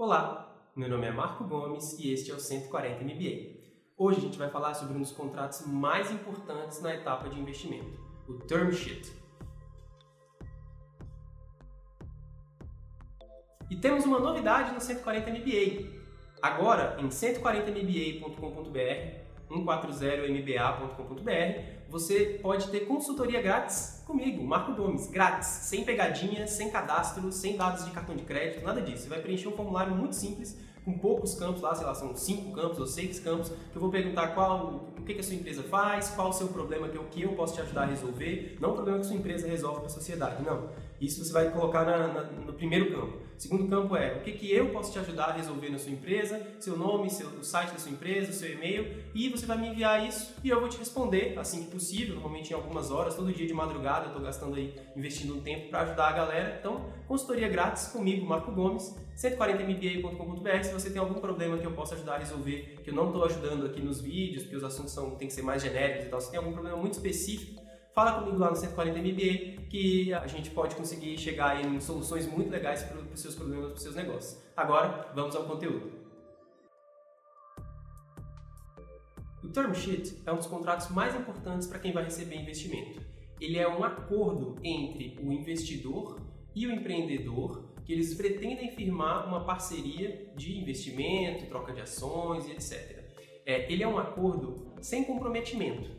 Olá, meu nome é Marco Gomes e este é o 140 MBA. Hoje a gente vai falar sobre um dos contratos mais importantes na etapa de investimento, o Term Sheet. E temos uma novidade no 140 MBA. Agora, em 140mba.com.br, 140mba.com.br, você pode ter consultoria grátis comigo, Marco Gomes, grátis, sem pegadinha, sem cadastro, sem dados de cartão de crédito, nada disso. Você vai preencher um formulário muito simples, com poucos campos lá, sei lá, são cinco campos ou seis campos, que eu vou perguntar qual, o que, que a sua empresa faz, qual o seu problema, que é o que eu posso te ajudar a resolver, não o problema que a sua empresa resolve para a sociedade, não. Isso você vai colocar na, na, no primeiro campo. Segundo campo é o que, que eu posso te ajudar a resolver na sua empresa, seu nome, seu, o site da sua empresa, seu e-mail, e você vai me enviar isso e eu vou te responder assim que possível, normalmente em algumas horas, todo dia de madrugada eu estou gastando aí, investindo um tempo para ajudar a galera. Então, consultoria grátis comigo, Marco Gomes, 140mba.com.br. Se você tem algum problema que eu possa ajudar a resolver, que eu não estou ajudando aqui nos vídeos, porque os assuntos são, tem que ser mais genéricos e tal, se tem algum problema muito específico, fala comigo lá no 140 MBA que a gente pode conseguir chegar em soluções muito legais para os seus problemas, para os seus negócios. Agora, vamos ao conteúdo. O term sheet é um dos contratos mais importantes para quem vai receber investimento. Ele é um acordo entre o investidor e o empreendedor que eles pretendem firmar uma parceria de investimento, troca de ações e etc. É, ele é um acordo sem comprometimento.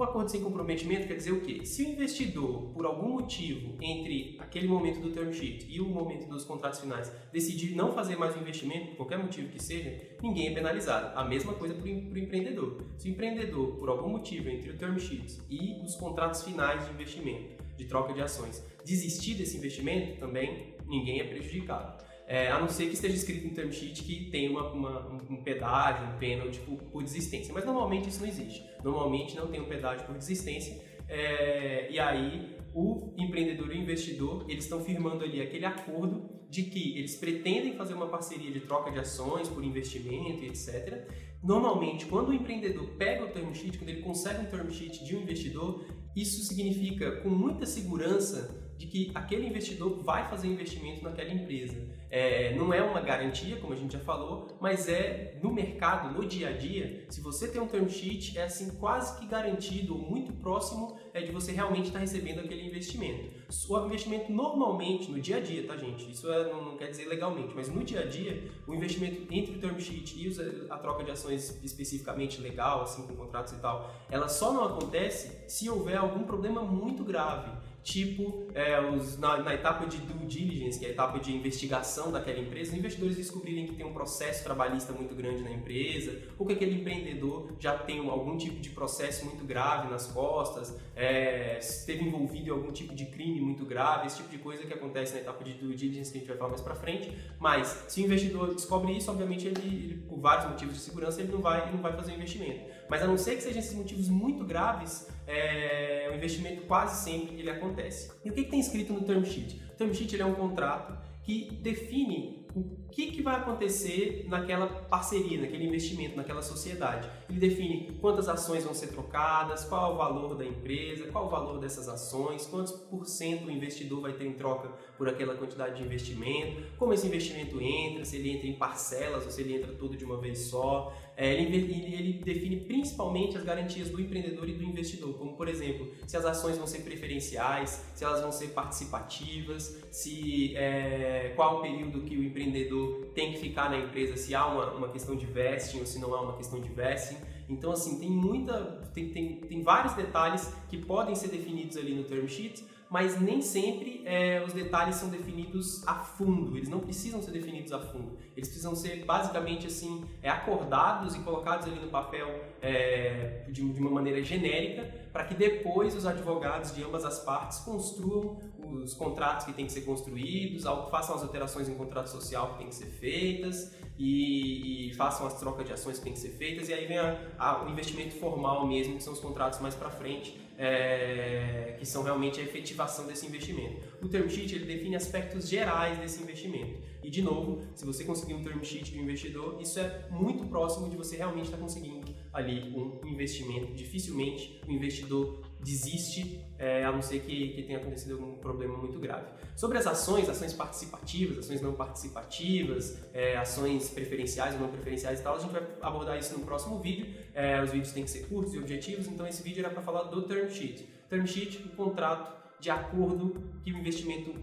O acordo sem comprometimento quer dizer o quê? Se o investidor, por algum motivo, entre aquele momento do term sheet e o momento dos contratos finais, decidir não fazer mais o investimento, por qualquer motivo que seja, ninguém é penalizado. A mesma coisa para o empreendedor. Se o empreendedor, por algum motivo, entre o term sheet e os contratos finais de investimento, de troca de ações, desistir desse investimento, também ninguém é prejudicado. É, a não ser que esteja escrito no term sheet que tem uma, uma, um pedágio, um pênalti por, por, desistência. Mas normalmente isso não existe. Normalmente não tem um pedágio por desistência. É, e aí o empreendedor e o investidor eles estão firmando ali aquele acordo de que eles pretendem fazer uma parceria de troca de ações por investimento e etc. Normalmente, quando o empreendedor pega o term sheet, quando ele consegue um term sheet de um investidor, isso significa com muita segurança de que aquele investidor vai fazer investimento naquela empresa. É, não é uma garantia, como a gente já falou, mas é no mercado, no dia a dia, se você tem um term sheet, é assim quase que garantido, muito próximo é de você realmente estar tá recebendo aquele investimento. O investimento normalmente, no dia a dia, tá gente? Isso é, não, não, quer dizer legalmente, mas no dia a dia, o investimento entre o term sheet e a troca de ações especificamente legal, assim, com contratos e tal, ela só não acontece se houver algum problema muito grave tipo é, os, na, na, etapa de due diligence, que é a etapa de investigação daquela empresa, os investidores descobrirem que tem um processo trabalhista muito grande na empresa, ou que aquele empreendedor já tem algum tipo de processo muito grave nas costas, é, esteve envolvido em algum tipo de crime muito grave, esse tipo de coisa que acontece na etapa de due diligence que a gente vai falar mais para frente. Mas se o investidor descobre isso, obviamente ele, ele, por vários motivos de segurança ele não vai, ele não vai fazer o investimento. Mas a não ser que sejam esses motivos muito graves, é, o investimento quase sempre ele acontece. E o que, que tem escrito no term sheet? O term sheet é um contrato que define o que, que vai acontecer naquela parceria, naquele investimento, naquela sociedade. Ele define quantas ações vão ser trocadas, qual o valor da empresa, qual o valor dessas ações, quantos por cento o investidor vai ter em troca por aquela quantidade de investimento, como esse investimento entra, se ele entra em parcelas ou se ele entra tudo de uma vez só. É, ele, ele, define principalmente as garantias do empreendedor e do investidor, como por exemplo, se as ações vão ser preferenciais, se elas vão ser participativas, se é, qual o período que o empreendedor tem que ficar na empresa, se há uma, uma questão de vesting ou se não há uma questão de vesting. Então assim tem muita, tem, tem, tem vários detalhes que podem ser definidos ali no term sheet mas nem sempre é, os detalhes são definidos a fundo, eles não precisam ser definidos a fundo. Eles precisam ser basicamente assim, é, acordados e colocados ali no papel é, de, de uma maneira genérica, para que depois os advogados de ambas as partes construam os contratos que têm que ser construídos, façam as alterações em contrato social que têm que ser feitas e, e façam as trocas de ações que têm que ser feitas e aí vem a, a, o investimento formal mesmo, que são os contratos mais para frente, é, que são realmente a efetivação desse investimento. O term sheet ele define aspectos gerais desse investimento. E de novo, se você conseguir um term sheet de um investidor, isso é muito próximo de você realmente estar tá conseguindo ali um investimento. Dificilmente o investidor desiste, é, a não ser que, que tenha acontecido algum problema muito grave. Sobre as ações, ações participativas, ações não participativas, é, ações preferenciais ou não preferenciais e tal, a gente vai abordar isso no próximo vídeo. É, os vídeos têm que ser curtos e objetivos, então esse vídeo era para falar do term sheet. Term sheet, o contrato de acordo que o investimento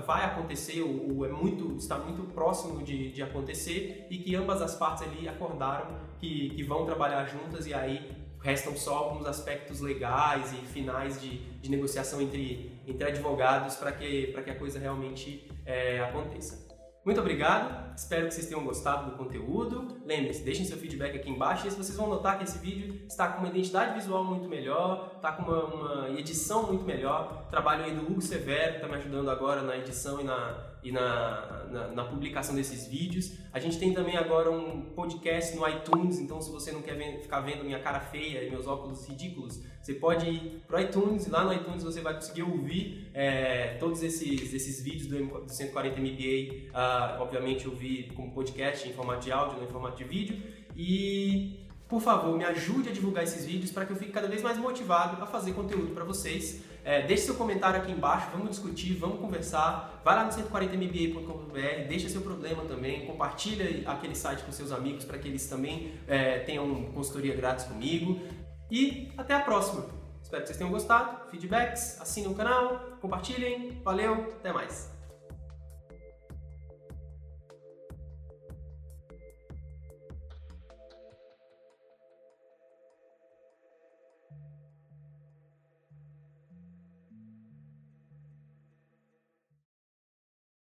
vai acontecer ou, ou é muito, está muito próximo de, de, acontecer e que ambas as partes ali acordaram que, que vão trabalhar juntas e aí restam só alguns aspectos legais e finais de, de negociação entre, entre advogados para que, que a coisa realmente é, aconteça. Muito obrigado, espero que vocês tenham gostado do conteúdo. Lembre-se, deixem seu feedback aqui embaixo e vocês vão notar que esse vídeo está com uma identidade visual muito melhor, está com uma, uma, edição muito melhor. Trabalho aí do Hugo Severo, que está me ajudando agora na edição e na, e na, na, na, publicação desses vídeos. A gente tem também agora um podcast no iTunes, então se você não quer ver, ficar vendo minha cara feia e meus óculos ridículos, você pode ir pro iTunes lá no iTunes você vai conseguir ouvir é, todos esses, esses vídeos do, do 140 MBA, uh, obviamente ouvir como podcast em formato de áudio, não em formato de vídeo. E por favor, me ajude a divulgar esses vídeos para que eu fique cada vez mais motivado a fazer conteúdo para vocês. É, deixe seu comentário aqui embaixo, vamos discutir, vamos conversar. Vai lá no 140mba.com.br, deixa seu problema também, compartilha aquele site com seus amigos para que eles também é, tenham consultoria grátis comigo. E até a próxima! Espero que vocês tenham gostado. Feedbacks, assinem o canal, compartilhem. Valeu, até mais!